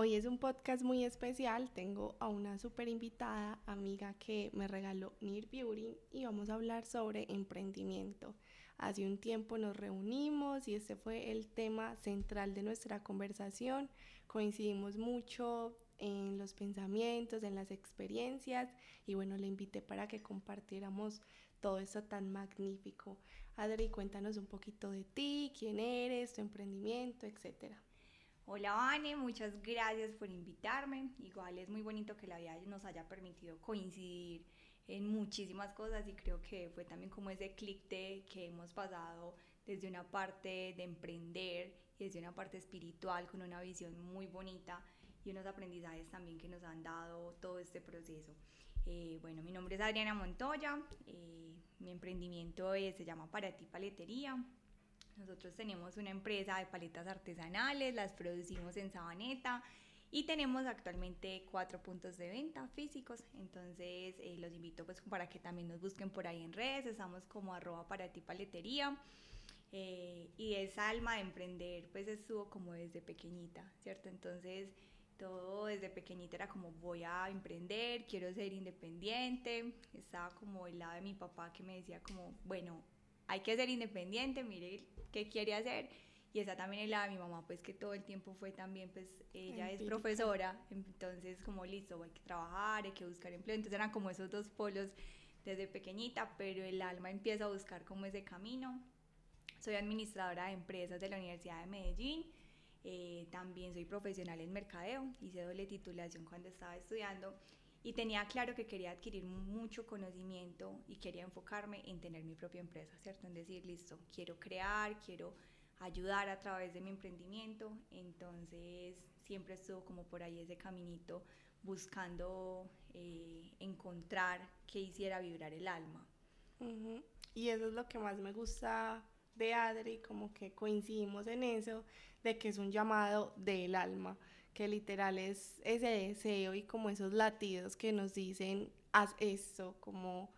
Hoy es un podcast muy especial. Tengo a una súper invitada, amiga que me regaló Near Beauty y vamos a hablar sobre emprendimiento. Hace un tiempo nos reunimos y este fue el tema central de nuestra conversación. Coincidimos mucho en los pensamientos, en las experiencias y bueno, le invité para que compartiéramos todo eso tan magnífico. Adri, cuéntanos un poquito de ti, quién eres, tu emprendimiento, etcétera. Hola Vane, muchas gracias por invitarme. Igual es muy bonito que la vida nos haya permitido coincidir en muchísimas cosas y creo que fue también como ese clic de que hemos pasado desde una parte de emprender y desde una parte espiritual con una visión muy bonita y unos aprendizajes también que nos han dado todo este proceso. Eh, bueno, mi nombre es Adriana Montoya, eh, mi emprendimiento se llama Para ti Paletería, nosotros tenemos una empresa de paletas artesanales, las producimos en Sabaneta y tenemos actualmente cuatro puntos de venta físicos. Entonces eh, los invito pues para que también nos busquen por ahí en redes. Estamos como arroba para ti paletería. Eh, y esa alma de emprender pues estuvo como desde pequeñita, ¿cierto? Entonces todo desde pequeñita era como voy a emprender, quiero ser independiente. Estaba como el lado de mi papá que me decía como, bueno, hay que ser independiente, mire qué quiere hacer. Y esa también es la de mi mamá, pues que todo el tiempo fue también, pues ella es profesora, entonces como listo, hay que trabajar, hay que buscar empleo. Entonces eran como esos dos polos desde pequeñita, pero el alma empieza a buscar como ese camino. Soy administradora de empresas de la Universidad de Medellín. Eh, también soy profesional en mercadeo, hice doble titulación cuando estaba estudiando y tenía claro que quería adquirir mucho conocimiento y quería enfocarme en tener mi propia empresa, ¿cierto? En decir, listo, quiero crear, quiero ayudar a través de mi emprendimiento, entonces siempre estuvo como por ahí ese caminito buscando eh, encontrar que hiciera vibrar el alma. Y eso es lo que más me gusta de Adri, como que coincidimos en eso, de que es un llamado del alma que literal es ese deseo y como esos latidos que nos dicen, haz esto, como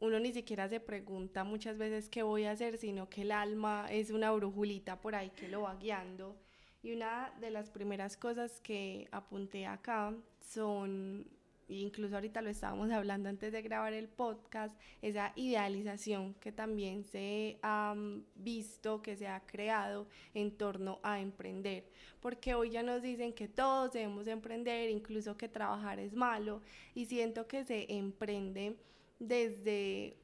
uno ni siquiera se pregunta muchas veces qué voy a hacer, sino que el alma es una brujulita por ahí que lo va guiando. Y una de las primeras cosas que apunté acá son incluso ahorita lo estábamos hablando antes de grabar el podcast, esa idealización que también se ha visto, que se ha creado en torno a emprender, porque hoy ya nos dicen que todos debemos emprender, incluso que trabajar es malo, y siento que se emprende desde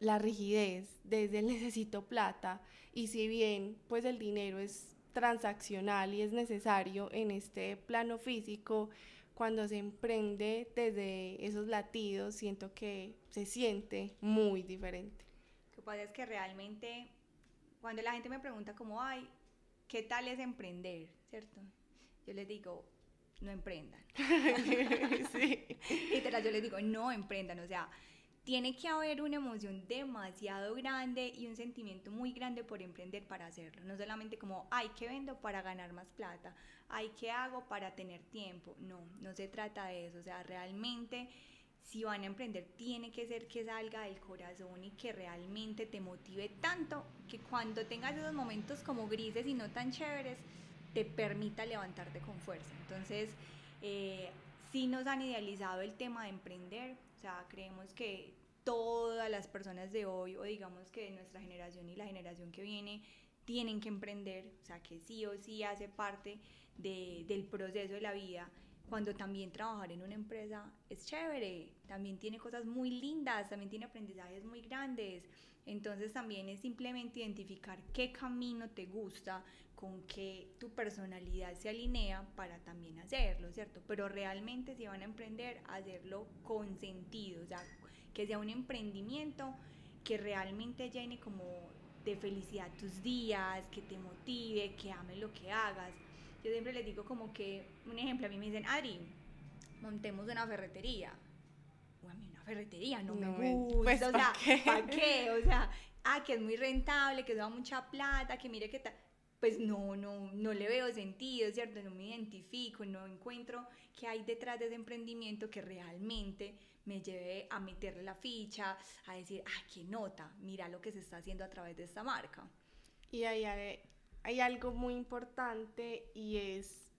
la rigidez, desde el necesito plata, y si bien pues el dinero es transaccional y es necesario en este plano físico, cuando se emprende desde esos latidos, siento que se siente muy diferente. Lo que pasa es que realmente, cuando la gente me pregunta como, ay, ¿qué tal es emprender? ¿Cierto? Yo les digo, no emprendan. sí. Literal, yo les digo, no emprendan, o sea, tiene que haber una emoción demasiado grande y un sentimiento muy grande por emprender para hacerlo. No solamente como, ay, ¿qué vendo para ganar más plata? Ay, ¿qué hago para tener tiempo? No, no se trata de eso. O sea, realmente si van a emprender tiene que ser que salga del corazón y que realmente te motive tanto que cuando tengas esos momentos como grises y no tan chéveres, te permita levantarte con fuerza. Entonces, eh, sí nos han idealizado el tema de emprender, sea, creemos que todas las personas de hoy, o digamos que nuestra generación y la generación que viene, tienen que emprender, o sea, que sí o sí hace parte de, del proceso de la vida, cuando también trabajar en una empresa es chévere, también tiene cosas muy lindas, también tiene aprendizajes muy grandes, entonces también es simplemente identificar qué camino te gusta, con qué tu personalidad se alinea para también hacerlo, ¿cierto? Pero realmente si van a emprender, hacerlo con sentido, o sea, que sea un emprendimiento que realmente llene como de felicidad tus días, que te motive, que ame lo que hagas. Yo siempre les digo como que, un ejemplo, a mí me dicen, Adri, montemos una ferretería. Una ferretería no, me gusta, pues, o sea, ¿para qué? O sea, ah, que es muy rentable, que da mucha plata, que mire que tal pues no, no, no le veo sentido, ¿cierto? No me identifico, no encuentro qué hay detrás de ese emprendimiento que realmente me lleve a meterle la ficha, a decir, ah, qué nota, mira lo que se está haciendo a través de esta marca. Y hay, hay algo muy importante y es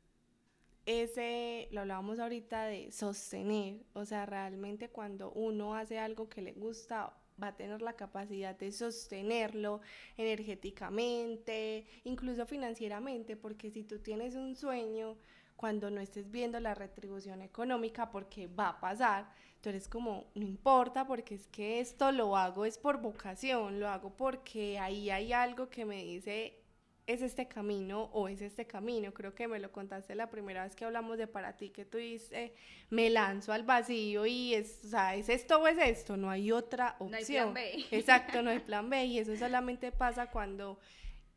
ese, lo hablábamos ahorita de sostener, o sea, realmente cuando uno hace algo que le gusta, va a tener la capacidad de sostenerlo energéticamente, incluso financieramente, porque si tú tienes un sueño, cuando no estés viendo la retribución económica, porque va a pasar, tú eres como, no importa, porque es que esto lo hago es por vocación, lo hago porque ahí hay algo que me dice, es este camino o es este camino. Creo que me lo contaste la primera vez que hablamos de para ti, que tú dices, me lanzo al vacío y es, o sea, es esto o es esto, no hay otra opción. No hay plan B. Exacto, no hay plan B y eso solamente pasa cuando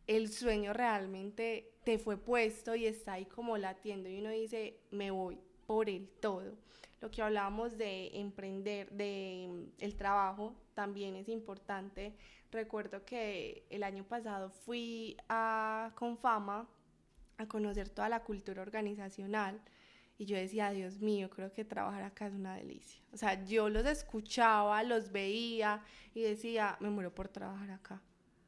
el sueño realmente te fue puesto y está ahí como latiendo y uno dice, me voy por el todo. Lo que hablábamos de emprender, de mm, el trabajo, también es importante Recuerdo que el año pasado fui a Confama a conocer toda la cultura organizacional y yo decía, Dios mío, creo que trabajar acá es una delicia. O sea, yo los escuchaba, los veía y decía, me muero por trabajar acá.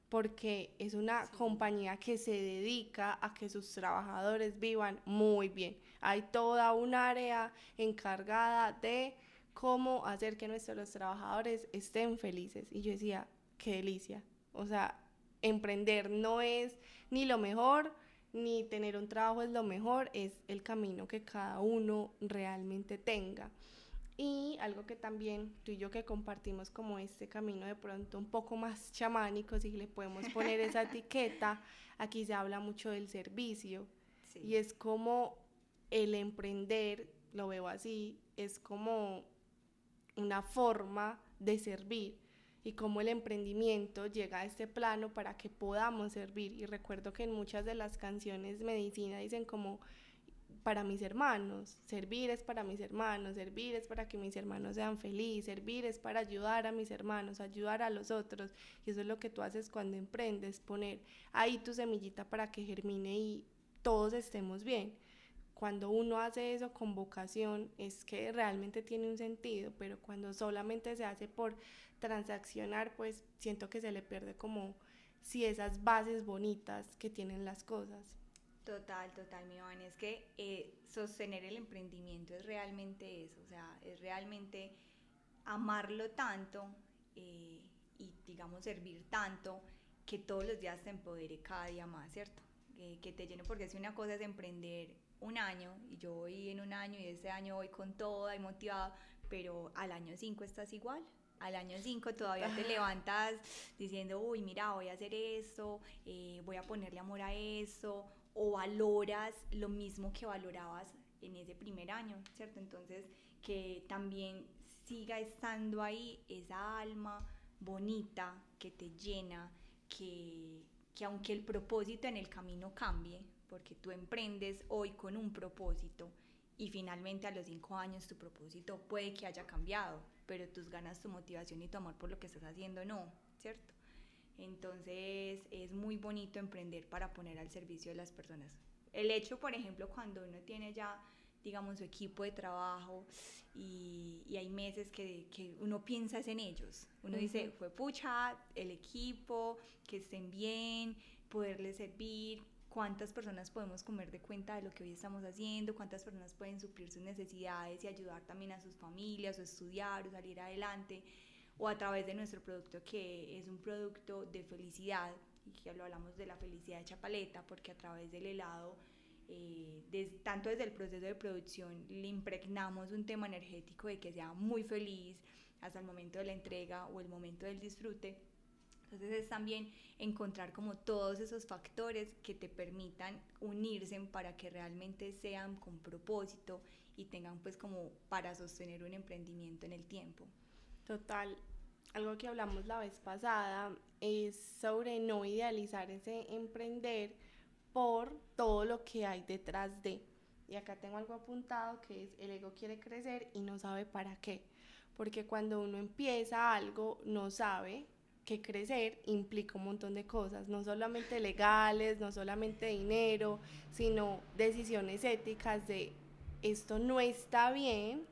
Porque es una compañía que se dedica a que sus trabajadores vivan muy bien. Hay toda un área encargada de cómo hacer que nuestros trabajadores estén felices. Y yo decía, qué delicia. O sea, emprender no es ni lo mejor, ni tener un trabajo es lo mejor, es el camino que cada uno realmente tenga. Y algo que también tú y yo que compartimos como este camino de pronto un poco más chamánico, si le podemos poner esa etiqueta, aquí se habla mucho del servicio. Y es como el emprender, lo veo así, es como una forma de servir y cómo el emprendimiento llega a este plano para que podamos servir. Y recuerdo que en muchas de las canciones medicina dicen como para mis hermanos, servir es para mis hermanos, servir es para que mis hermanos sean felices, servir es para ayudar a mis hermanos, ayudar a los otros. Y eso es lo que tú haces cuando emprendes, poner ahí tu semillita para que germine y todos estemos bien cuando uno hace eso con vocación es que realmente tiene un sentido, pero cuando solamente se hace por transaccionar, pues siento que se le pierde como si esas bases bonitas que tienen las cosas. Total, total, mi Iván. Es que eh, sostener el emprendimiento es realmente eso, o sea, es realmente amarlo tanto eh, y, digamos, servir tanto que todos los días te empodere cada día más, ¿cierto? Eh, que te llene, porque si una cosa es emprender un año y yo voy en un año y ese año voy con toda y motivado, pero al año 5 estás igual, al año 5 todavía te levantas diciendo, uy, mira, voy a hacer esto, eh, voy a ponerle amor a eso, o valoras lo mismo que valorabas en ese primer año, ¿cierto? Entonces, que también siga estando ahí esa alma bonita que te llena, que, que aunque el propósito en el camino cambie, porque tú emprendes hoy con un propósito y finalmente a los cinco años tu propósito puede que haya cambiado, pero tus ganas, tu motivación y tu amor por lo que estás haciendo no, ¿cierto? Entonces es muy bonito emprender para poner al servicio de las personas. El hecho, por ejemplo, cuando uno tiene ya, digamos, su equipo de trabajo y, y hay meses que, que, uno piensa en ellos. Uno dice, fue pucha, el equipo, que estén bien, poderles servir, cuántas personas podemos comer de cuenta de lo que hoy estamos haciendo, cuántas personas pueden suplir sus necesidades y ayudar también a sus familias o estudiar o salir adelante, o a través de nuestro producto que es un producto de felicidad, y que hablamos de la felicidad de Chapaleta, porque a través del helado, eh, tanto desde el proceso de producción, le impregnamos un tema energético de que sea muy feliz hasta el momento de la entrega o el momento del disfrute entonces es también encontrar como todos esos factores que te permitan unirse para que realmente sean con propósito y tengan pues como para sostener un emprendimiento en el tiempo. Total, algo que hablamos la vez pasada es sobre no idealizar ese emprender por todo lo que hay detrás de. Y acá tengo algo apuntado que es el ego quiere crecer y no sabe para qué. Porque cuando uno empieza algo, no sabe que crecer implica un montón de cosas, no solamente legales, no solamente dinero, sino decisiones éticas de esto no está bien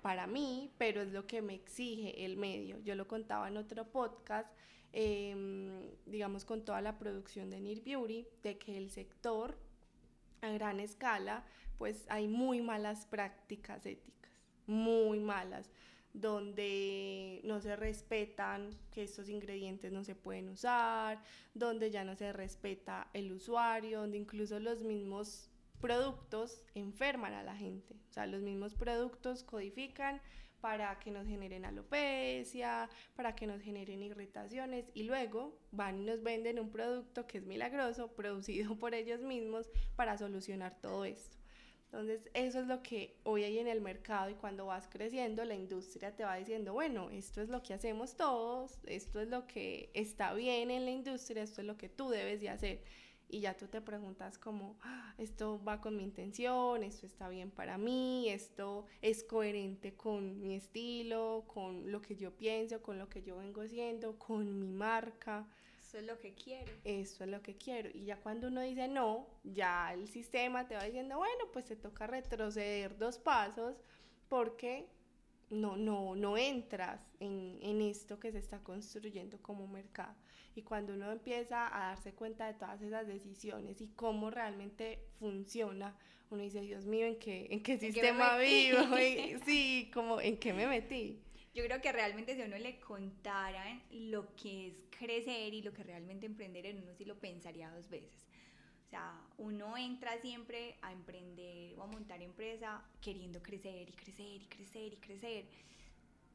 para mí, pero es lo que me exige el medio. Yo lo contaba en otro podcast, em, digamos con toda la producción de Near Beauty, de que el sector a gran escala pues hay muy malas prácticas éticas, muy malas, donde no se respetan que estos ingredientes no se pueden usar, donde ya no se respeta el usuario, donde incluso los mismos productos enferman a la gente. O sea, los mismos productos codifican para que nos generen alopecia, para que nos generen irritaciones y luego van y nos venden un producto que es milagroso, producido por ellos mismos para solucionar todo esto. Entonces, eso es lo que hoy hay en el mercado y cuando vas creciendo, la industria te va diciendo, bueno, esto es lo que hacemos todos, esto es lo que está bien en la industria, esto es lo que tú debes de hacer y ya tú te preguntas como, ah, esto va con mi intención, esto está bien para mí, esto es coherente con mi estilo, con lo que yo pienso, con lo que yo vengo haciendo, con mi marca. Eso es lo que quiero. Eso es lo que quiero. Y ya cuando uno dice no, ya el sistema te va diciendo, bueno, pues te toca retroceder dos pasos porque no, no, no entras en, en esto que se está construyendo como mercado. Y cuando uno empieza a darse cuenta de todas esas decisiones y cómo realmente funciona, uno dice, Dios mío, ¿en qué, en qué sistema vivo? sí, como, ¿en qué me metí? Yo creo que realmente si uno le contara lo que es crecer y lo que realmente emprender, en uno sí lo pensaría dos veces. O sea, uno entra siempre a emprender o a montar empresa queriendo crecer y crecer y crecer y crecer,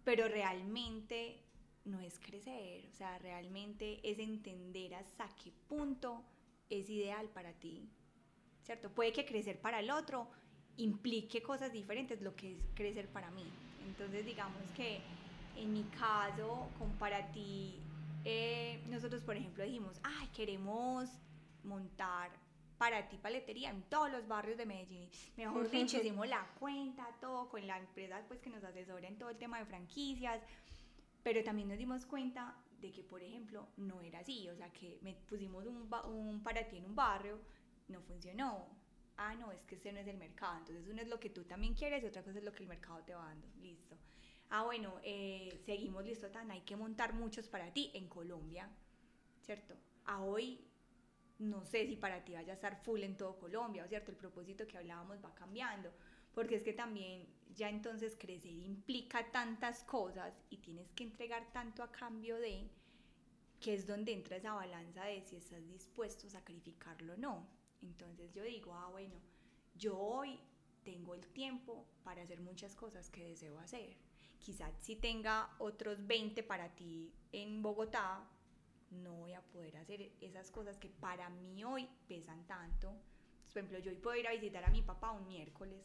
pero realmente no es crecer, o sea, realmente es entender hasta qué punto es ideal para ti, ¿cierto? Puede que crecer para el otro implique cosas diferentes lo que es crecer para mí. Entonces, digamos que en mi caso, como para ti, eh, nosotros, por ejemplo, dijimos, ay, queremos montar para ti paletería en todos los barrios de Medellín. Mejor dicho, hicimos la cuenta, todo con la empresa pues, que nos asesora en todo el tema de franquicias pero también nos dimos cuenta de que, por ejemplo, no era así, o sea, que me pusimos un, un para ti en un barrio, no funcionó. Ah, no, es que ese no es el mercado. Entonces, uno es lo que tú también quieres y otra cosa es lo que el mercado te va dando. Listo. Ah, bueno, eh, seguimos listo, tan, hay que montar muchos para ti en Colombia, ¿cierto? A hoy no sé si para ti vaya a estar full en todo Colombia, ¿cierto? El propósito que hablábamos va cambiando, porque es que también ya entonces crecer implica tantas cosas y tienes que entregar tanto a cambio de que es donde entra esa balanza de si estás dispuesto a sacrificarlo o no. Entonces yo digo, ah, bueno, yo hoy tengo el tiempo para hacer muchas cosas que deseo hacer. Quizás si tenga otros 20 para ti en Bogotá, no voy a poder hacer esas cosas que para mí hoy pesan tanto por ejemplo, yo hoy puedo ir a visitar a mi papá un miércoles.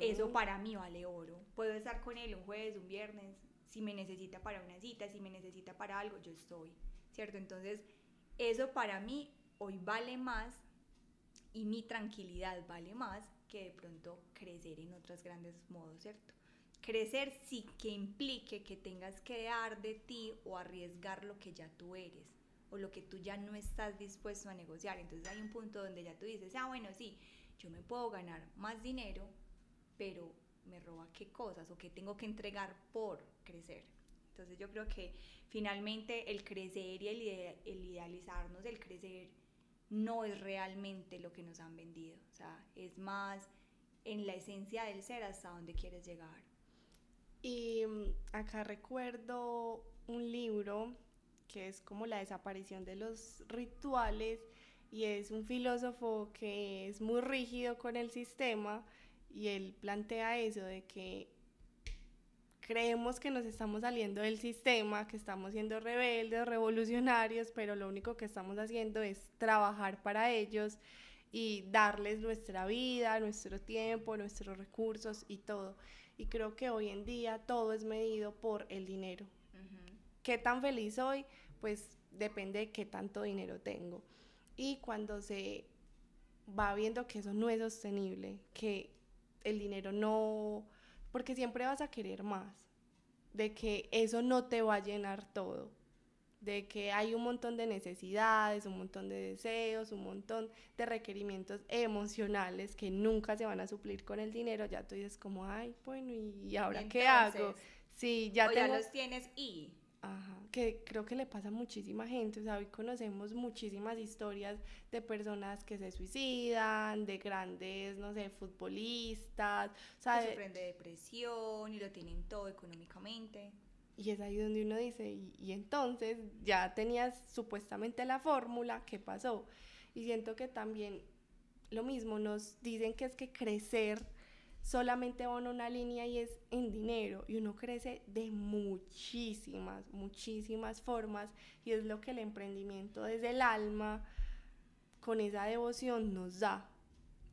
Eso para mí vale oro. Puedo estar con él un jueves, un viernes. Si me necesita para una cita, si me necesita para algo, yo estoy. ¿Cierto? Entonces, eso para mí hoy vale más y mi tranquilidad vale más que de pronto crecer en otros grandes modos, ¿cierto? Crecer sí que implique que tengas que dar de ti o arriesgar lo que ya tú eres o lo que tú ya no estás dispuesto a negociar. Entonces hay un punto donde ya tú dices, ah, bueno, sí, yo me puedo ganar más dinero, pero me roba qué cosas o qué tengo que entregar por crecer. Entonces yo creo que finalmente el crecer y el, el idealizarnos, el crecer, no es realmente lo que nos han vendido. O sea, es más en la esencia del ser hasta donde quieres llegar. Y mm, acá recuerdo un libro que es como la desaparición de los rituales y es un filósofo que es muy rígido con el sistema y él plantea eso de que creemos que nos estamos saliendo del sistema, que estamos siendo rebeldes, revolucionarios, pero lo único que estamos haciendo es trabajar para ellos y darles nuestra vida, nuestro tiempo, nuestros recursos y todo. Y creo que hoy en día todo es medido por el dinero qué tan feliz soy, pues depende de qué tanto dinero tengo. Y cuando se va viendo que eso no es sostenible, que el dinero no, porque siempre vas a querer más, de que eso no te va a llenar todo, de que hay un montón de necesidades, un montón de deseos, un montón de requerimientos emocionales que nunca se van a suplir con el dinero, ya tú dices como, ay, bueno, ¿y ahora qué hago? Sí, ya, o ya los tienes y Ajá, que creo que le pasa a muchísima gente, o sea, hoy conocemos muchísimas historias de personas que se suicidan, de grandes, no sé, futbolistas, o sea, que sufren de depresión y lo tienen todo económicamente. Y es ahí donde uno dice, y, y entonces ya tenías supuestamente la fórmula, ¿qué pasó? Y siento que también lo mismo, nos dicen que es que crecer solamente va en una línea y es en dinero y uno crece de muchísimas, muchísimas formas y es lo que el emprendimiento desde el alma con esa devoción nos da.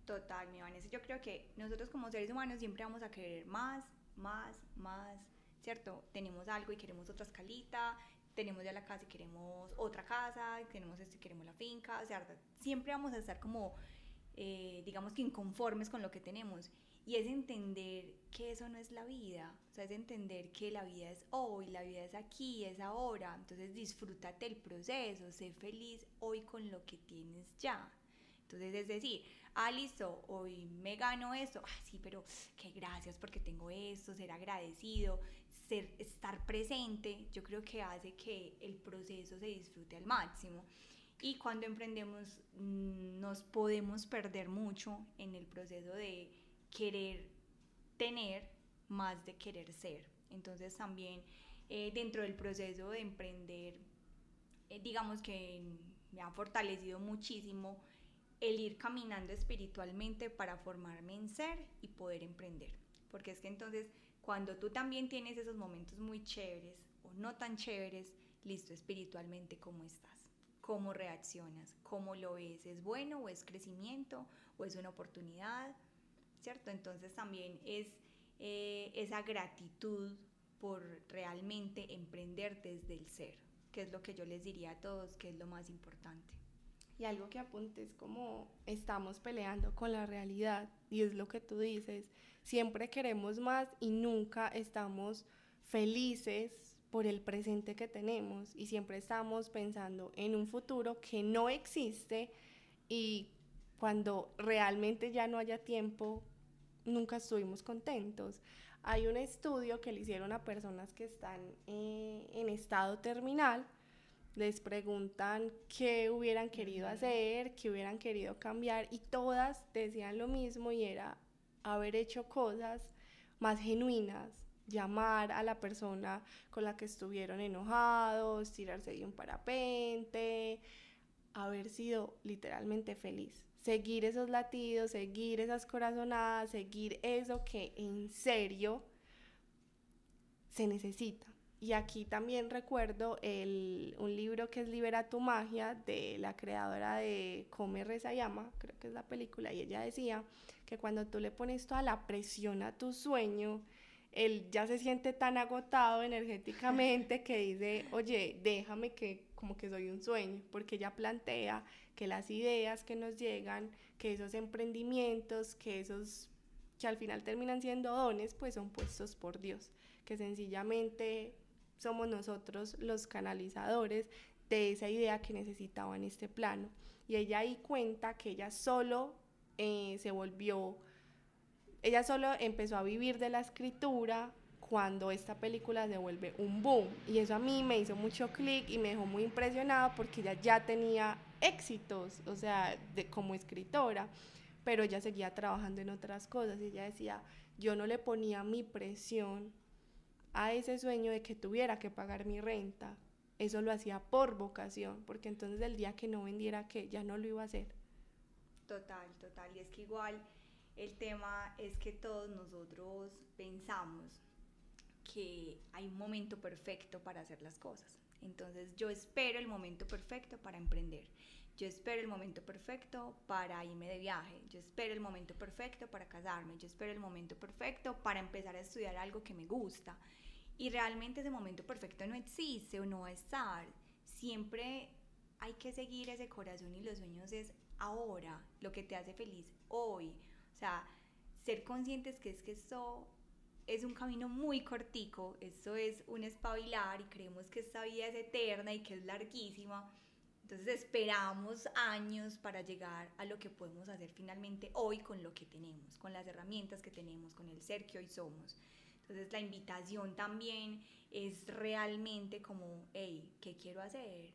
Total, mi Vanessa, yo creo que nosotros como seres humanos siempre vamos a querer más, más, más, ¿cierto? Tenemos algo y queremos otra escalita, tenemos ya la casa y queremos otra casa, tenemos esto y queremos la finca, o sea, siempre vamos a estar como, eh, digamos que inconformes con lo que tenemos y es entender que eso no es la vida, o sea, es entender que la vida es hoy, la vida es aquí, es ahora. Entonces disfrútate el proceso, sé feliz hoy con lo que tienes ya. Entonces es decir, ah, listo, hoy me gano esto, ah, sí, pero qué gracias porque tengo esto, ser agradecido, ser, estar presente, yo creo que hace que el proceso se disfrute al máximo. Y cuando emprendemos mm, nos podemos perder mucho en el proceso de querer tener más de querer ser. Entonces también eh, dentro del proceso de emprender, eh, digamos que me ha fortalecido muchísimo el ir caminando espiritualmente para formarme en ser y poder emprender. Porque es que entonces cuando tú también tienes esos momentos muy chéveres o no tan chéveres, listo espiritualmente cómo estás, cómo reaccionas, cómo lo ves, es bueno o es crecimiento o es una oportunidad ¿cierto? Entonces también es eh, esa gratitud por realmente emprender desde el ser, que es lo que yo les diría a todos, que es lo más importante. Y algo que apuntes como estamos peleando con la realidad y es lo que tú dices, siempre queremos más y nunca estamos felices por el presente que tenemos y siempre estamos pensando en un futuro que no existe y cuando realmente ya no haya tiempo nunca estuvimos contentos. Hay un estudio que le hicieron a personas que están eh, en estado terminal, les preguntan qué hubieran querido hacer, qué hubieran querido cambiar y todas decían lo mismo y era haber hecho cosas más genuinas, llamar a la persona con la que estuvieron enojados, tirarse de un parapente, haber sido literalmente feliz seguir esos latidos, seguir esas corazonadas, seguir eso que en serio se necesita. Y aquí también recuerdo el, un libro que es Libera tu magia de la creadora de Come, Reza, Llama, creo que es la película, y ella decía que cuando tú le pones toda la presión a tu sueño, él ya se siente tan agotado energéticamente que dice, oye, déjame que como que soy un sueño, porque ella plantea que las ideas que nos llegan, que esos emprendimientos, que esos que al final terminan siendo dones, pues son puestos por Dios, que sencillamente somos nosotros los canalizadores de esa idea que necesitaba en este plano. Y ella ahí cuenta que ella solo eh, se volvió, ella solo empezó a vivir de la escritura cuando esta película se vuelve un boom. Y eso a mí me hizo mucho clic y me dejó muy impresionada porque ella ya tenía éxitos, o sea, de, como escritora, pero ella seguía trabajando en otras cosas y ella decía, yo no le ponía mi presión a ese sueño de que tuviera que pagar mi renta, eso lo hacía por vocación, porque entonces el día que no vendiera, que ya no lo iba a hacer. Total, total, y es que igual el tema es que todos nosotros pensamos que hay un momento perfecto para hacer las cosas. Entonces yo espero el momento perfecto para emprender. Yo espero el momento perfecto para irme de viaje. Yo espero el momento perfecto para casarme. Yo espero el momento perfecto para empezar a estudiar algo que me gusta. Y realmente ese momento perfecto no existe o no va a estar. Siempre hay que seguir ese corazón y los sueños es ahora, lo que te hace feliz hoy. Sea, ser conscientes que es que esto es un camino muy cortico, esto es un espabilar y creemos que esta vida es eterna y que es larguísima. Entonces esperamos años para llegar a lo que podemos hacer finalmente hoy con lo que tenemos, con las herramientas que tenemos, con el ser que hoy somos. Entonces la invitación también es realmente como, hey, ¿qué quiero hacer?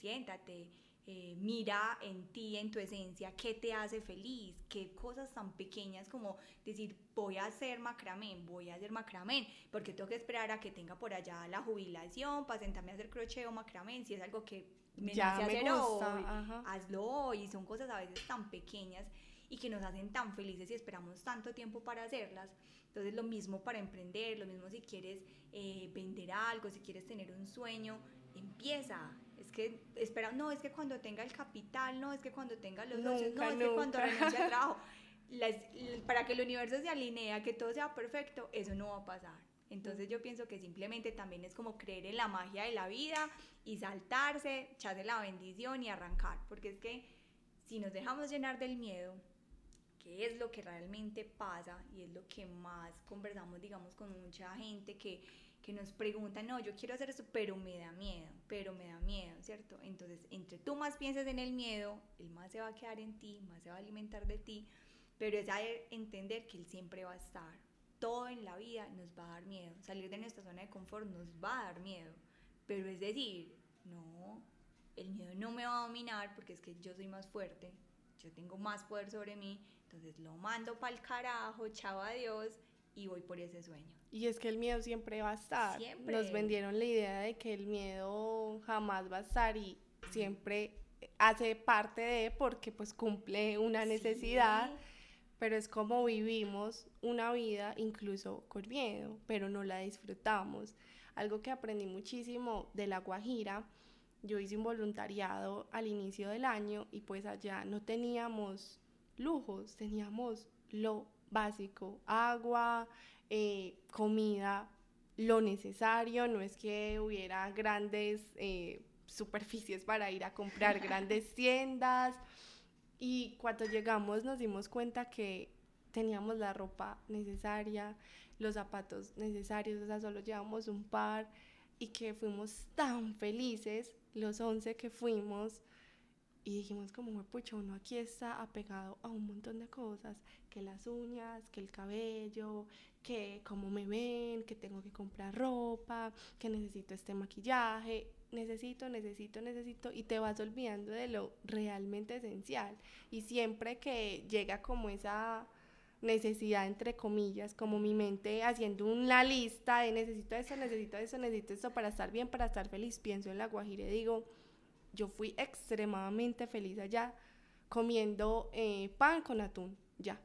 Siéntate, eh, mira en ti, en tu esencia, qué te hace feliz, qué cosas tan pequeñas como decir, voy a hacer macramé, voy a hacer macramé, porque tengo que esperar a que tenga por allá la jubilación para sentarme a hacer crochet o macramé, si es algo que me Ya nace me hacer gusta, hoy, ajá. hazlo hoy, son cosas a veces tan pequeñas y que nos hacen tan felices y esperamos tanto tiempo para hacerlas. Entonces lo mismo para emprender, lo mismo si quieres eh, vender algo, si quieres tener un sueño, empieza. Es que espera, no, es que cuando tenga el capital, no, es que cuando tenga los socios, no, Nunca, es que cuando nunca. renuncie al trabajo. Las- para que el universo se alinee, que todo sea perfecto, eso no va a pasar. Entonces yo pienso que simplemente también es como creer en la magia de la vida y saltarse, echarse la bendición y arrancar. Porque es que si nos dejamos llenar del miedo, que es lo que realmente pasa y es lo que más conversamos, digamos, con mucha gente que, que nos pregunta, no, yo quiero hacer esto, pero me da miedo, pero me da miedo, ¿cierto? Entonces, entre tú más pienses en el miedo, el más se va a quedar en ti, más se va a alimentar de ti, pero es saber entender que él siempre va a estar. Todo en la vida nos va a dar miedo. Salir de nuestra zona de confort nos va a dar miedo. Pero es decir, no, el miedo no me va a dominar porque es que yo soy más fuerte, yo tengo más poder sobre mí, entonces lo mando para el carajo, chao adiós y voy por ese sueño. Y es que el miedo siempre va a estar. Siempre. Nos vendieron la idea de que el miedo jamás va a estar y siempre hace parte de porque pues cumple una necesidad, Sí. pero es como vivimos una vida incluso con miedo, pero no la disfrutamos. Algo que aprendí muchísimo de La Guajira, yo hice un voluntariado al inicio del año y pues allá no teníamos lujos, teníamos lo básico, agua, eh, comida, lo necesario, no es que hubiera grandes eh, superficies para ir a comprar grandes tiendas. Y cuando llegamos nos dimos cuenta que teníamos la ropa necesaria, los zapatos necesarios, o sea, solo llevamos un par y que fuimos tan felices los 11 que fuimos y dijimos como, pucha, uno aquí está apegado a un montón de cosas, que las uñas, que el cabello, que cómo me ven, que tengo que comprar ropa, que necesito este maquillaje, necesito, necesito, necesito, y te vas olvidando de lo realmente esencial. Y siempre que llega como esa necesidad, entre comillas, como mi mente haciendo una lista de necesito esto, necesito esto, necesito esto para estar bien, para estar feliz, pienso en la Guajira y digo, yo fui extremadamente feliz allá comiendo eh, pan con atún, ya,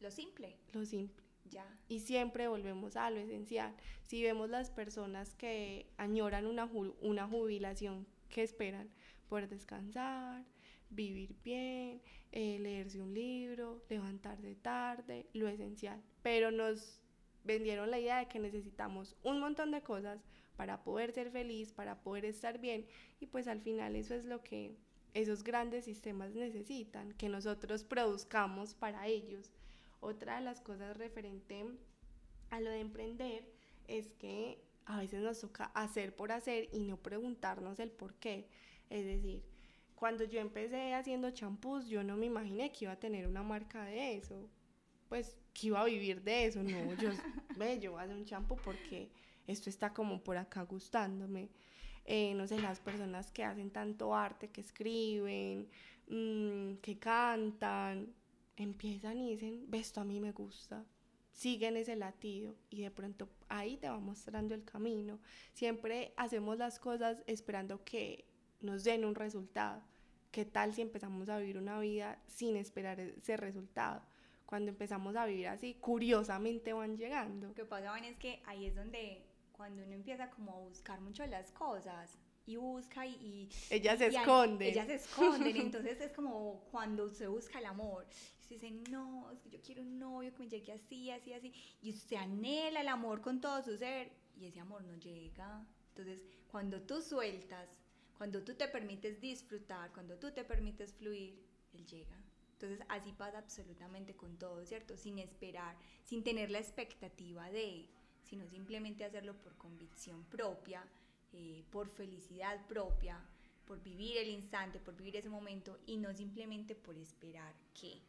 Lo simple, lo simple. ya. Y siempre volvemos a lo esencial. Si vemos las personas que añoran una, ju- una jubilación, que esperan? Poder descansar, vivir bien, eh, leerse un libro, levantarse tarde, lo esencial. Pero nos vendieron la idea de que necesitamos un montón de cosas para poder ser feliz, para poder estar bien. Y pues al final eso es lo que esos grandes sistemas necesitan, que nosotros produzcamos para ellos. Otra de las cosas referente a lo de emprender es que a veces nos toca hacer por hacer y no preguntarnos el por qué. Es decir, cuando yo empecé haciendo champús, yo no me imaginé que iba a tener una marca de eso. Pues que iba a vivir de eso. No, yo, ve, yo voy a hacer un champú porque esto está como por acá gustándome. Eh, no sé, las personas que hacen tanto arte, que escriben, mm, que cantan, empiezan y dicen, esto a mí me gusta. Siguen ese latido y de pronto ahí te va mostrando el camino. Siempre hacemos las cosas esperando que nos den un resultado. ¿Qué tal si empezamos a vivir una vida sin esperar ese resultado? Cuando empezamos a vivir así, curiosamente van llegando. Lo que pasa, es que ahí es donde cuando uno empieza como a buscar mucho las cosas y busca y... y Ellas se esconden. Ellas se esconden, entonces es como cuando se busca el amor. Y usted dice, no, es que yo quiero un novio que me llegue así, así, así. Y usted anhela el amor con todo su ser y ese amor no llega. Entonces, cuando tú sueltas, cuando tú te permites disfrutar, cuando tú te permites fluir, él llega. Entonces, así pasa absolutamente con todo, ¿cierto? Sin esperar, sin tener la expectativa de, sino simplemente hacerlo por convicción propia, eh, por felicidad propia, por vivir el instante, por vivir ese momento y no simplemente por esperar que.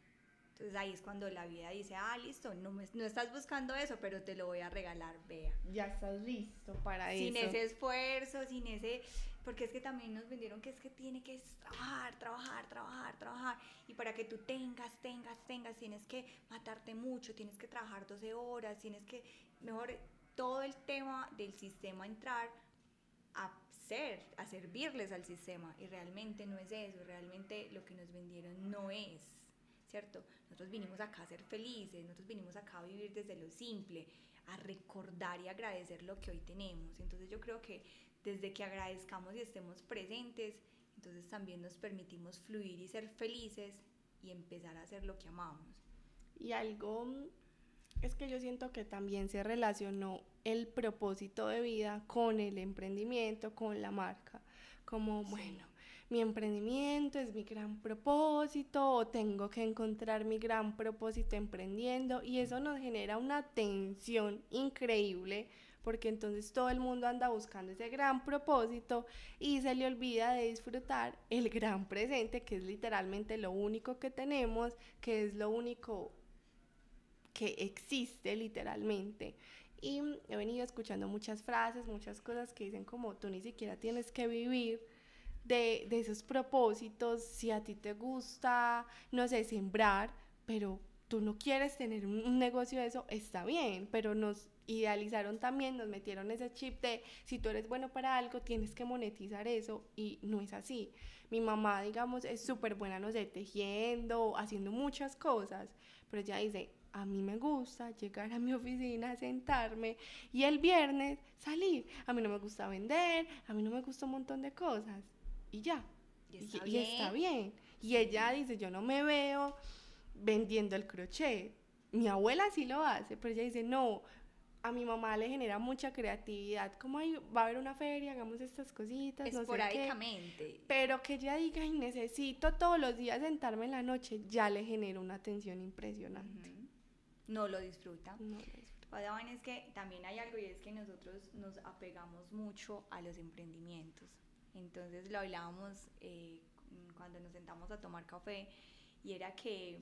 Entonces ahí es cuando la vida dice, ah, listo, no, no estás buscando eso, pero te lo voy a regalar, vea. Ya estás listo para sin eso. Sin ese esfuerzo, sin ese... Porque es que también nos vendieron que es que tiene que trabajar, trabajar, trabajar, trabajar. Y para que tú tengas, tengas, tengas, tienes que matarte mucho, tienes que trabajar 12 horas, tienes que, mejor, todo el tema del sistema entrar a ser, a servirles al sistema. Y realmente no es eso, realmente lo que nos vendieron no es, ¿cierto? Nosotros vinimos acá a ser felices, nosotros vinimos acá a vivir desde lo simple, a recordar y agradecer lo que hoy tenemos. Entonces yo creo que desde que agradezcamos y estemos presentes, entonces también nos permitimos fluir y ser felices y empezar a hacer lo que amamos. Y algo es que yo siento que también se relacionó el propósito de vida con el emprendimiento, con la marca. Como, bueno, mi emprendimiento es mi gran propósito o tengo que encontrar mi gran propósito emprendiendo y eso nos genera una tensión increíble porque entonces todo el mundo anda buscando ese gran propósito y se le olvida de disfrutar el gran presente, que es literalmente lo único que tenemos, que es lo único que existe literalmente. Y he venido escuchando muchas frases, muchas cosas que dicen como tú ni siquiera tienes que vivir de, de esos propósitos, si a ti te gusta, no sé, sembrar, pero tú no quieres tener un negocio de eso, está bien, pero nos idealizaron también, nos metieron ese chip de si tú eres bueno para algo, tienes que monetizar eso y no es así. Mi mamá, digamos, es súper buena, no sé, tejiendo, haciendo muchas cosas, pero ella dice, a mí me gusta llegar a mi oficina, sentarme y el viernes salir. A mí no me gusta vender, a mí no me gusta un montón de cosas y ya. Y está, y, está bien. Y ella dice, yo no me veo vendiendo el crochet. Mi abuela sí lo hace, pero ella dice, no, a mi mamá le genera mucha creatividad, como ahí va a haber una feria, hagamos estas cositas, no sé qué. Pero que ella diga, y necesito todos los días sentarme en la noche, ya le genera una tensión impresionante. No lo disfruta. No lo disfruta. es que también hay algo y es que nosotros nos apegamos mucho a los emprendimientos. Entonces lo hablábamos eh, cuando nos sentamos a tomar café y era que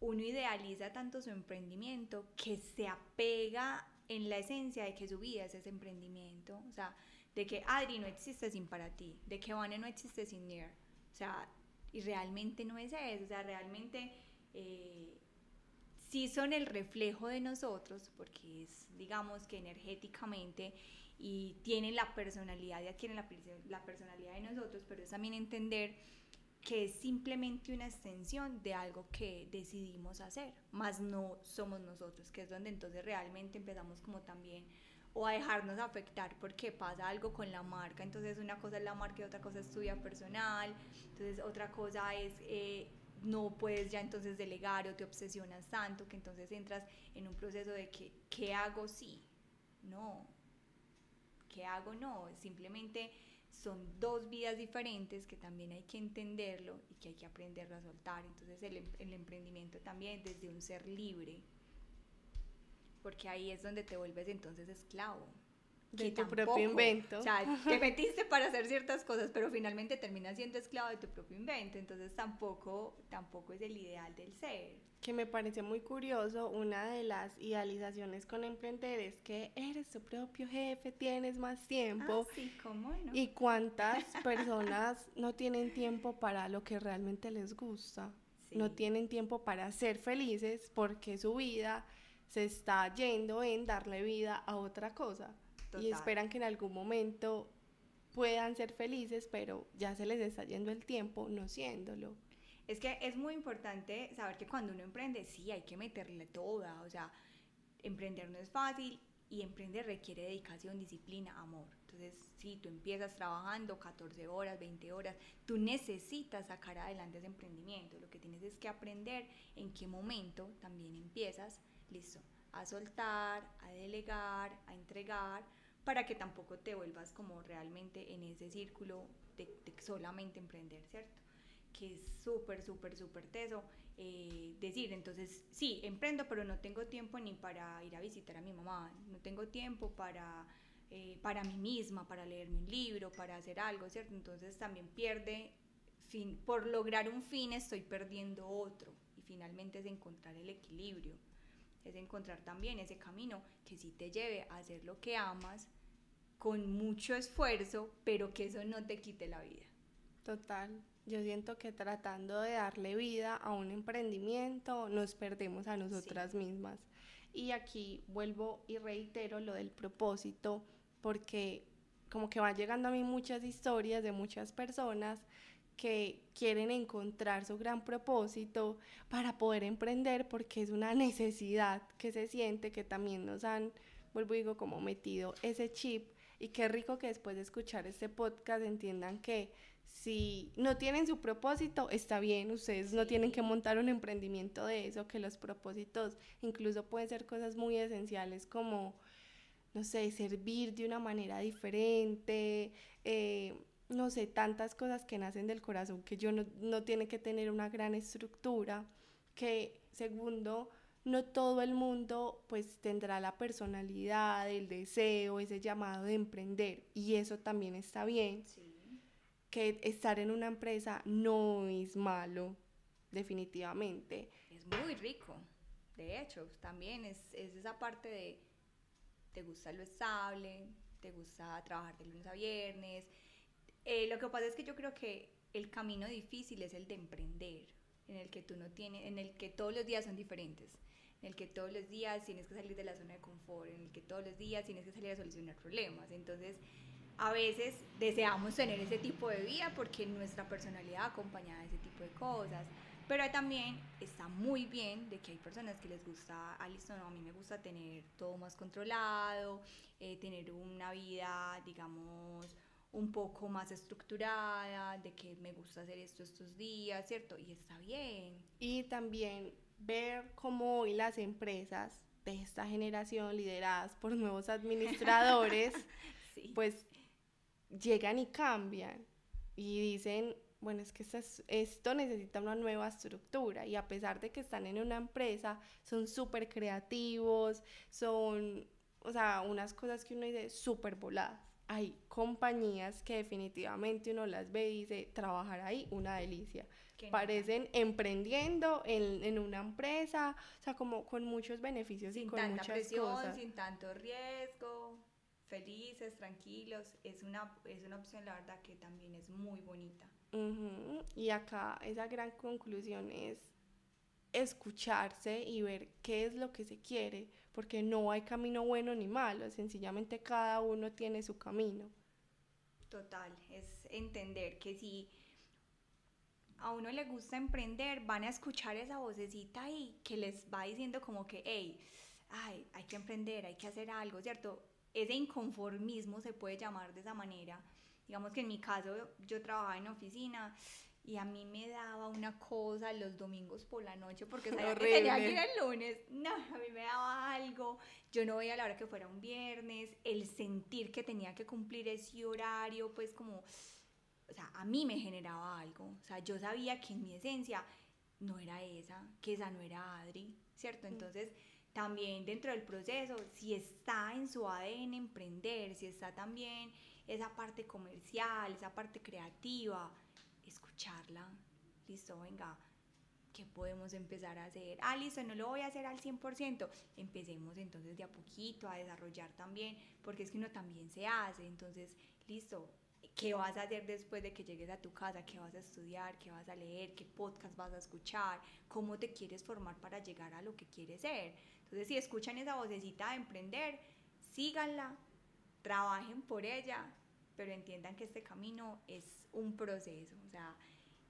uno idealiza tanto su emprendimiento que se apega en la esencia de que su vida es ese emprendimiento. O sea, de que Adri no existe sin para ti, de que Vane no existe sin Nier. O sea, y realmente no es eso. O sea, realmente eh, sí son el reflejo de nosotros, porque es, digamos que energéticamente y tienen la personalidad y adquieren la, la personalidad de nosotros, pero es también entender que es simplemente una extensión de algo que decidimos hacer, más no somos nosotros, que es donde entonces realmente empezamos como también o a dejarnos afectar porque pasa algo con la marca, entonces una cosa es la marca y otra cosa es tu vida personal, entonces otra cosa es eh, no puedes ya entonces delegar o te obsesionas tanto que entonces entras en un proceso de que, ¿qué hago sí? No, ¿qué hago no? Simplemente son dos vidas diferentes que también hay que entenderlo y que hay que aprenderlo a soltar. Entonces el, el emprendimiento también desde un ser libre, porque ahí es donde te vuelves entonces esclavo de tu propio invento. O sea, te metiste para hacer ciertas cosas, pero finalmente terminas siendo esclavo de tu propio invento, entonces tampoco, tampoco es el ideal del ser. Que me parece muy curioso, una de las idealizaciones con emprender es que eres tu propio jefe, tienes más tiempo. Ah, sí, ¿cómo no? Y cuántas personas no tienen tiempo para lo que realmente les gusta, no tienen tiempo para ser felices porque su vida se está yendo en darle vida a otra cosa y esperan que en algún momento puedan ser felices, pero ya se les está yendo el tiempo no siéndolo. Es que es muy importante saber que cuando uno emprende, sí, hay que meterle toda, o sea, emprender no es fácil y emprender requiere dedicación, disciplina, amor. Entonces, si tú empiezas trabajando 14 horas, 20 horas, tú necesitas sacar adelante ese emprendimiento. Lo que tienes es que aprender en qué momento también empiezas, listo, a soltar, a delegar, a entregar, para que tampoco te vuelvas como realmente en ese círculo de, solamente emprender, ¿cierto? Que es súper, súper, súper teso. Eh, decir, entonces, sí, emprendo, pero no tengo tiempo ni para ir a visitar a mi mamá, no tengo tiempo para, eh, para mí misma, para leerme un libro, para hacer algo, ¿cierto? Entonces también pierde, fin, por lograr un fin estoy perdiendo otro finalmente es encontrar el equilibrio, es encontrar también ese camino que sí te lleve a hacer lo que amas con mucho esfuerzo, pero que eso no te quite la vida. Total. Yo siento que tratando de darle vida a un emprendimiento nos perdemos a nosotras mismas. Y aquí vuelvo y reitero lo del propósito, porque como que van llegando a mí muchas historias de muchas personas que quieren encontrar su gran propósito para poder emprender porque es una necesidad que se siente que también nos han, vuelvo y digo, como metido ese chip. Y qué rico que después de escuchar este podcast entiendan que si no tienen su propósito, está bien, ustedes no tienen que montar un emprendimiento de eso, que los propósitos incluso pueden ser cosas muy esenciales como, no sé, servir de una manera diferente, eh, no sé, tantas cosas que nacen del corazón que yo no, no tiene que tener una gran estructura, que segundo, no todo el mundo pues tendrá la personalidad, el deseo, ese llamado de emprender y eso también está bien. Sí que estar en una empresa no es malo, definitivamente. Es muy rico, de hecho, también es, esa parte de, te gusta lo estable, te gusta trabajar de lunes a viernes. Eh, lo que pasa es que yo creo que el camino difícil es el de emprender, en el que tú no tienes, en el que todos los días son diferentes, en el que todos los días tienes que salir de la zona de confort, en el que todos los días tienes que salir a solucionar problemas. Entonces, a veces deseamos tener ese tipo de vida porque nuestra personalidad acompaña a ese tipo de cosas. Pero también está muy bien de que hay personas que les gusta, ah, listo, no, a mí me gusta tener todo más controlado, eh, tener una vida, digamos, un poco más estructurada, de que me gusta hacer esto estos días, ¿cierto? Y está bien. Y también ver cómo hoy las empresas de esta generación lideradas por nuevos administradores, pues llegan y cambian y dicen, bueno, es que esto, necesita una nueva estructura y a pesar de que están en una empresa, son súper creativos, son, o sea, unas cosas que uno dice súper voladas. Hay compañías que definitivamente uno las ve y dice, trabajar ahí, una delicia. Parecen emprendiendo en, en, una empresa, o sea, como con muchos beneficios sin y con tanta presión, Sin tanto riesgo felices, tranquilos, es una, es una opción, la verdad, que también es muy bonita. Y acá esa gran conclusión es escucharse y ver qué es lo que se quiere, porque no hay camino bueno ni malo, sencillamente cada uno tiene su camino. Total, es entender que si a uno le gusta emprender, van a escuchar esa vocecita ahí que les va diciendo como que, hey, ay, hay que emprender, hay que hacer algo, ¿cierto? ese inconformismo se puede llamar de esa manera. Digamos que en mi caso yo trabajaba en oficina y a mí me daba una cosa los domingos por la noche porque sabía que tenía que ir el lunes. No, a mí me daba algo. Yo no veía la hora que fuera un viernes. El sentir que tenía que cumplir ese horario, pues como, o sea, a mí me generaba algo. O sea, yo sabía que en mi esencia no era esa, que esa no era Adri, ¿cierto? Entonces también dentro del proceso, si está en su ADN emprender, si está también esa parte comercial, esa parte creativa, escucharla. Listo, venga, ¿qué podemos empezar a hacer? Ah, listo, no lo voy a hacer al 100%. Empecemos entonces de a poquito a desarrollar también, porque es que uno también se hace. Entonces, listo, ¿qué vas a hacer después de que llegues a tu casa? ¿Qué vas a estudiar? ¿Qué vas a leer? ¿Qué podcast vas a escuchar? ¿Cómo te quieres formar para llegar a lo que quieres ser? Entonces, si escuchan esa vocecita de emprender, síganla, trabajen por ella, pero entiendan que este camino es un proceso, o sea,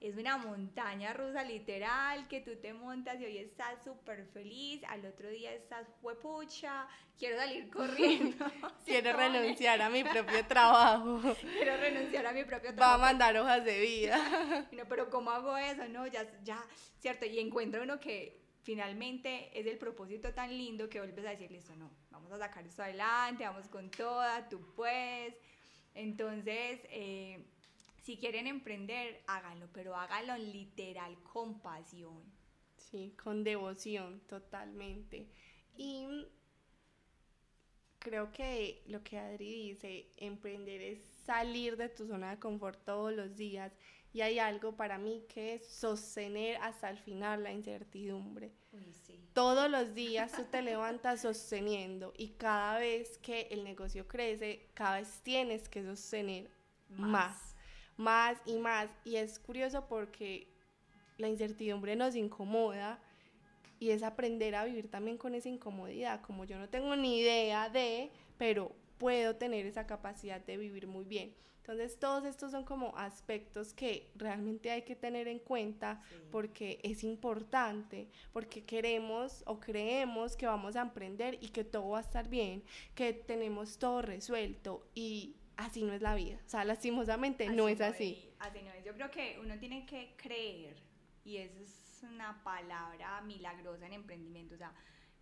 es una montaña rusa literal que tú te montas y hoy estás súper feliz, al otro día estás huepucha, quiero salir corriendo. quiero renunciar a mi propio trabajo. quiero renunciar a mi propio trabajo. Va a mandar hojas de vida. no, pero ¿cómo hago eso? No, ya, ya, cierto, y encuentro uno que finalmente es el propósito tan lindo que vuelves a decirle esto, no, vamos a sacar esto adelante, vamos con toda, tú puedes. Entonces, eh, si quieren emprender, háganlo, pero háganlo literal con pasión. Sí, con devoción, totalmente. Y creo que lo que Adri dice, emprender es salir de tu zona de confort todos los días y hay algo para mí que es sostener hasta el final la incertidumbre. Todos los días tú te levantas sosteniendo y cada vez que el negocio crece, cada vez tienes que sostener más, más, y más. Y es curioso porque la incertidumbre nos incomoda y es aprender a vivir también con esa incomodidad, como yo no tengo ni idea de, pero puedo tener esa capacidad de vivir muy bien. Entonces, todos estos son como aspectos que realmente hay que tener en cuenta porque es importante, porque queremos o creemos que vamos a emprender y que todo va a estar bien, que tenemos todo resuelto y así no es la vida. O sea, lastimosamente no es así. Así no es. Yo creo que uno tiene que creer y eso es una palabra milagrosa en emprendimiento. O sea,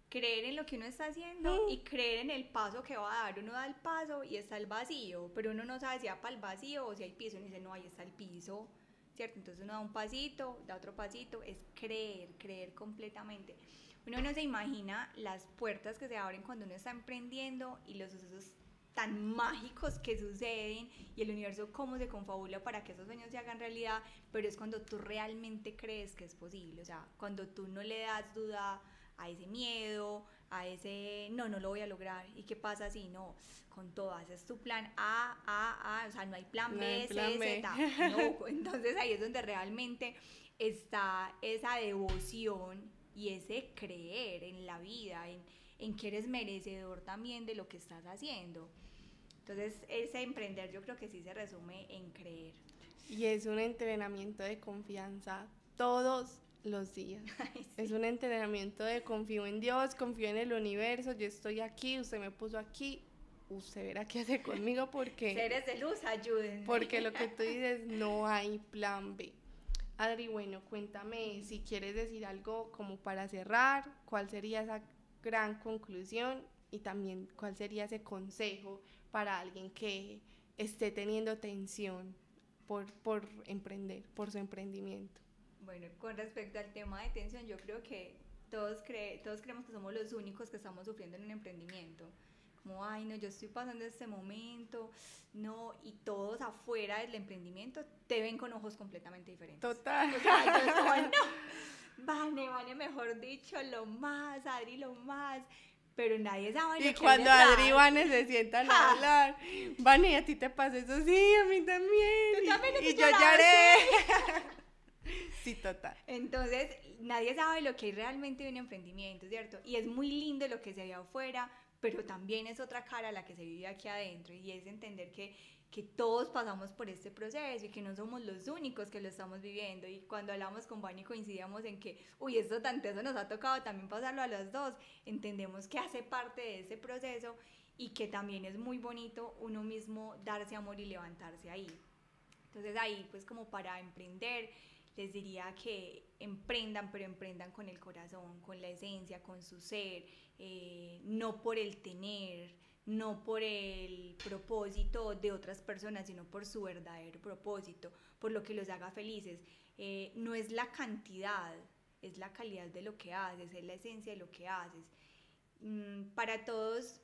creer en lo que uno está haciendo mm. y creer en el paso que va a dar. Uno da el paso y está el vacío, pero uno no sabe si va para el vacío o si hay piso. Uno dice, no, ahí está el piso, ¿cierto? Entonces uno da un pasito, da otro pasito, es creer, creer completamente. Uno no se imagina las puertas que se abren cuando uno está emprendiendo y los sucesos tan mágicos que suceden y el universo cómo se confabula para que esos sueños se hagan realidad, pero es cuando tú realmente crees que es posible, o sea, cuando tú no le das duda a ese miedo, a ese no, no lo voy a lograr. ¿Y qué pasa si no? Con todas, es tu plan A, A, A, o sea, no hay plan B, C, Z. No, entonces ahí es donde realmente está esa devoción y ese creer en la vida, en, en que eres merecedor también de lo que estás haciendo. Entonces, ese emprender yo creo que sí se resume en creer. Y es un entrenamiento de confianza todos los días. Es un entrenamiento de confío en Dios, confío en el universo, yo estoy aquí, usted me puso aquí, usted verá qué hace conmigo porque... Seres de luz, ayuden. Porque lo que tú dices, no hay plan B. Adri, bueno, cuéntame si quieres decir algo como para cerrar, cuál sería esa gran conclusión y también cuál sería ese consejo para alguien que esté teniendo tensión por, por emprender, por su emprendimiento. Bueno, con respecto al tema de tensión, yo creo que todos, cree, todos creemos que somos los únicos que estamos sufriendo en un emprendimiento. Como, ay, no, yo estoy pasando este momento, no, y todos afuera del emprendimiento te ven con ojos completamente diferentes. Total. O sea, como, no, Vane, Vane, mejor dicho, lo más, Adri, lo más pero nadie sabe Y cuando Adri y Vane se sientan a hablar, Vane, ¿a ti te pasa eso? Sí, a mí también. también y, y yo lloré. Sí, total. Entonces, nadie sabe lo que hay realmente de un emprendimiento, ¿cierto? Y es muy lindo lo que se ve afuera, pero también es otra cara la que se vive aquí adentro y es entender que, que todos pasamos por este proceso y que no somos los únicos que lo estamos viviendo. Y cuando hablamos con Vani coincidíamos en que, uy, esto tanto eso nos ha tocado también pasarlo a los dos, entendemos que hace parte de ese proceso y que también es muy bonito uno mismo darse amor y levantarse ahí. Entonces ahí, pues como para emprender, les diría que emprendan, pero emprendan con el corazón, con la esencia, con su ser, eh, no por el tener, no por el propósito de otras personas, sino por su verdadero propósito, por lo que los haga felices. Eh, no es la cantidad, es la calidad de lo que haces, es la esencia de lo que haces. Mm, para todos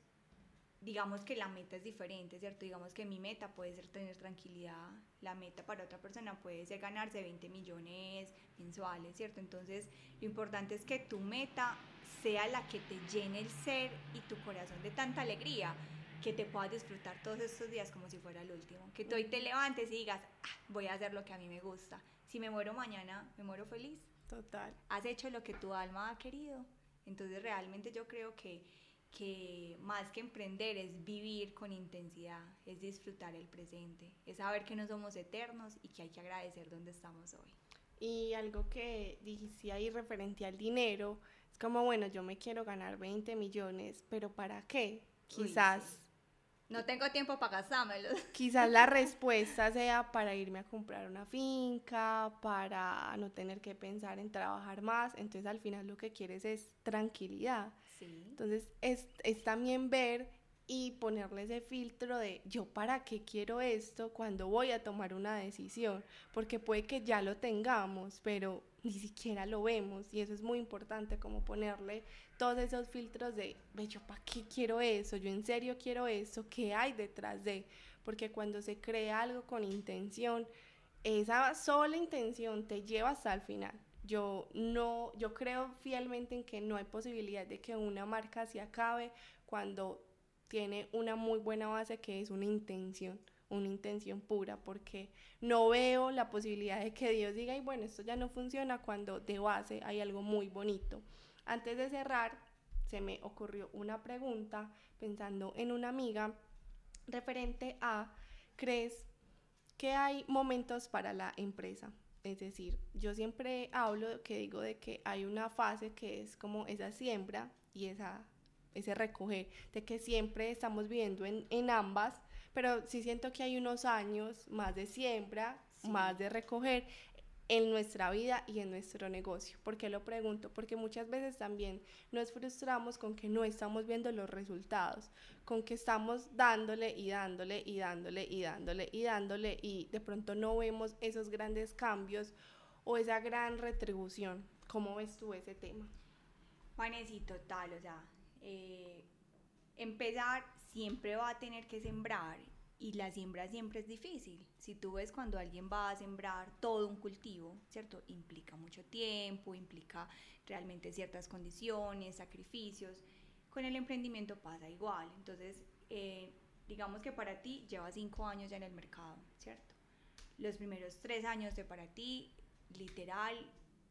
digamos que la meta es diferente, ¿cierto? Digamos que mi meta puede ser tener tranquilidad, la meta para otra persona puede ser ganarse 20 millones mensuales, ¿cierto? Entonces, lo importante es que tu meta sea la que te llene el ser y tu corazón de tanta alegría que te puedas disfrutar todos estos días como si fuera el último. Que tú hoy te levantes y digas, ah, voy a hacer lo que a mí me gusta. Si me muero mañana, me muero feliz. Total. Has hecho lo que tu alma ha querido. Entonces realmente yo creo que que más que emprender es vivir con intensidad, es disfrutar el presente, es saber que no somos eternos y que hay que agradecer donde estamos hoy. Y algo que dijiste ahí referente al dinero, es como, bueno, yo me quiero ganar 20 millones, pero ¿para qué? Quizás... No tengo tiempo para gastármelos. Quizás la respuesta sea para irme a comprar una finca, para no tener que pensar en trabajar más. Entonces al final lo que quieres es tranquilidad. Entonces es, es también ver y ponerle ese filtro de yo para qué quiero esto cuando voy a tomar una decisión, porque puede que ya lo tengamos, pero ni siquiera lo vemos y eso es muy importante como ponerle todos esos filtros de yo para qué quiero eso, yo en serio quiero eso, qué hay detrás de, porque cuando se crea algo con intención, esa sola intención te lleva hasta el final. Yo no, yo creo fielmente en que no hay posibilidad de que una marca se acabe cuando tiene una muy buena base que es una intención, una intención pura, porque no veo la posibilidad de que Dios diga, y bueno, esto ya no funciona cuando de base hay algo muy bonito. Antes de cerrar, se me ocurrió una pregunta pensando en una amiga referente a, ¿crees que hay momentos para la empresa? Es decir, yo siempre hablo que digo de que hay una fase que es como esa siembra y esa ese recoger, de que siempre estamos viviendo en, en ambas, pero sí siento que hay unos años más de siembra, más de recoger en nuestra vida y en nuestro negocio. ¿Por qué lo pregunto? Porque muchas veces también nos frustramos con que no estamos viendo los resultados, con que estamos dándole y dándole y dándole y dándole y dándole y de pronto no vemos esos grandes cambios o esa gran retribución. ¿Cómo ves tú ese tema? Vanessa, total, o sea, eh, empezar siempre va a tener que sembrar y la siembra siempre es difícil. Si tú ves cuando alguien va a sembrar todo un cultivo, ¿cierto? Implica mucho tiempo, implica realmente ciertas condiciones, sacrificios. Con el emprendimiento pasa igual. Entonces, eh, digamos que para ti lleva cinco años ya en el mercado, ¿cierto? Los primeros tres años de para ti, literal,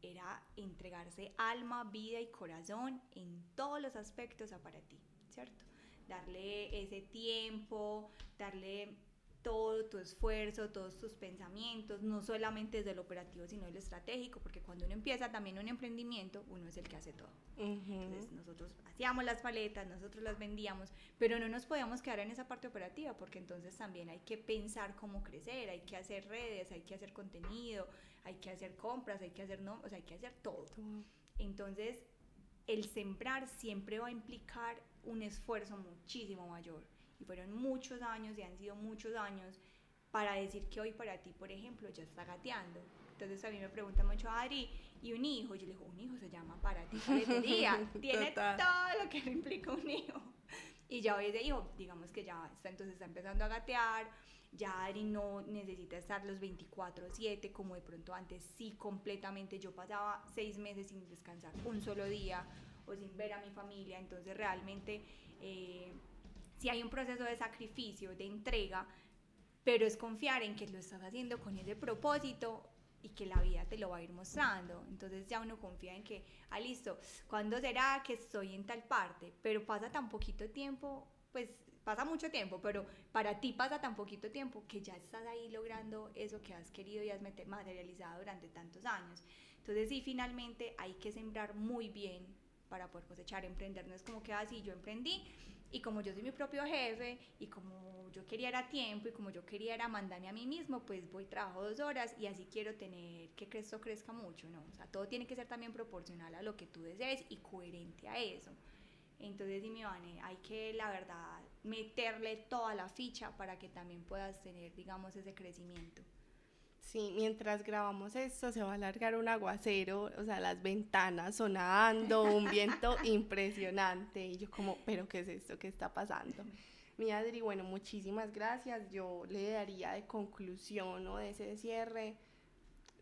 era entregarse alma, vida y corazón en todos los aspectos a para ti, ¿cierto? Darle ese tiempo, darle todo tu esfuerzo, todos tus pensamientos, no solamente desde lo operativo, sino lo estratégico, porque cuando uno empieza también un emprendimiento, uno es el que hace todo. Entonces nosotros hacíamos las paletas, nosotros las vendíamos, pero no nos podíamos quedar en esa parte operativa, porque entonces también hay que pensar cómo crecer, hay que hacer redes, hay que hacer contenido, hay que hacer compras, hay que hacer no, o sea, hay que hacer todo. Entonces, el sembrar siempre va a implicar un esfuerzo muchísimo mayor. Y fueron muchos años y han sido muchos años para decir que hoy para ti, por ejemplo, ya está gateando. Entonces a mí me pregunta mucho, Ari, ¿y un hijo? Yo le digo, un hijo se llama para ti día Tiene todo lo que implica un hijo. Y ya hoy ese hijo, digamos que ya está, entonces está empezando a gatear, ya Ari no necesita estar los 24/7 como de pronto antes, sí completamente, yo pasaba seis meses sin descansar un solo día o sin ver a mi familia, entonces realmente eh, si hay un proceso de sacrificio, de entrega, pero es confiar en que lo estás haciendo con ese propósito y que la vida te lo va a ir mostrando. Entonces ya uno confía en que, ah, listo, ¿cuándo será que estoy en tal parte? Pero pasa tan poquito tiempo, pues pasa mucho tiempo, pero para ti pasa tan poquito tiempo que ya estás ahí logrando eso que has querido y has materializado durante tantos años. Entonces sí, finalmente hay que sembrar muy bien para poder cosechar, emprender. No es como que así, ah, yo emprendí y como yo soy mi propio jefe y como yo quería era tiempo y como yo quería era mandarme a mí mismo, pues voy, trabajo dos horas y así quiero tener que esto crezca mucho, ¿no? O sea, todo tiene que ser también proporcional a lo que tú desees y coherente a eso. Entonces, mi Vane, hay que, la verdad, meterle toda la ficha para que también puedas tener, digamos, ese crecimiento. Sí, mientras grabamos esto se va a alargar un aguacero, o sea, las ventanas sonando, un viento impresionante. Y yo como, pero ¿qué es esto? ¿Qué está pasando? Mi Adri, bueno, muchísimas gracias. Yo le daría de conclusión o de ese cierre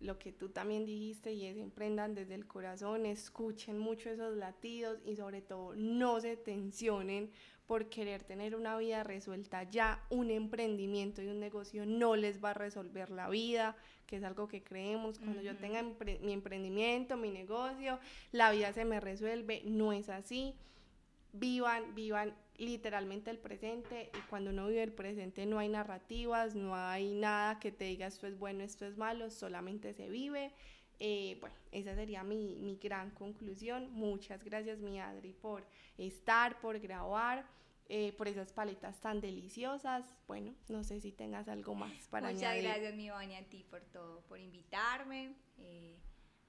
lo que tú también dijiste y es emprendan desde el corazón, escuchen mucho esos latidos y sobre todo no se tensionen por querer tener una vida resuelta ya, un emprendimiento y un negocio no les va a resolver la vida, que es algo que creemos, cuando yo tenga mi emprendimiento, mi negocio, la vida se me resuelve, no es así. Vivan, vivan literalmente el presente y cuando uno vive el presente no hay narrativas, no hay nada que te diga esto es bueno, esto es malo, solamente se vive. Eh, bueno, esa sería mi, mi, gran conclusión. Muchas gracias, mi Adri, por estar, por grabar. Eh, por esas paletas tan deliciosas. Bueno, no sé si tengas algo más para Muchas añadir. gracias, mi Vani, a ti por todo, por invitarme, eh,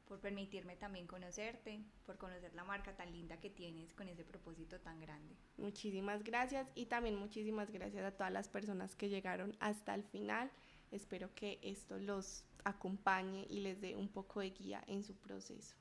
por permitirme también conocerte, por conocer la marca tan linda que tienes con ese propósito tan grande. Muchísimas gracias y también muchísimas gracias a todas las personas que llegaron hasta el final. Espero que esto los acompañe y les dé un poco de guía en su proceso.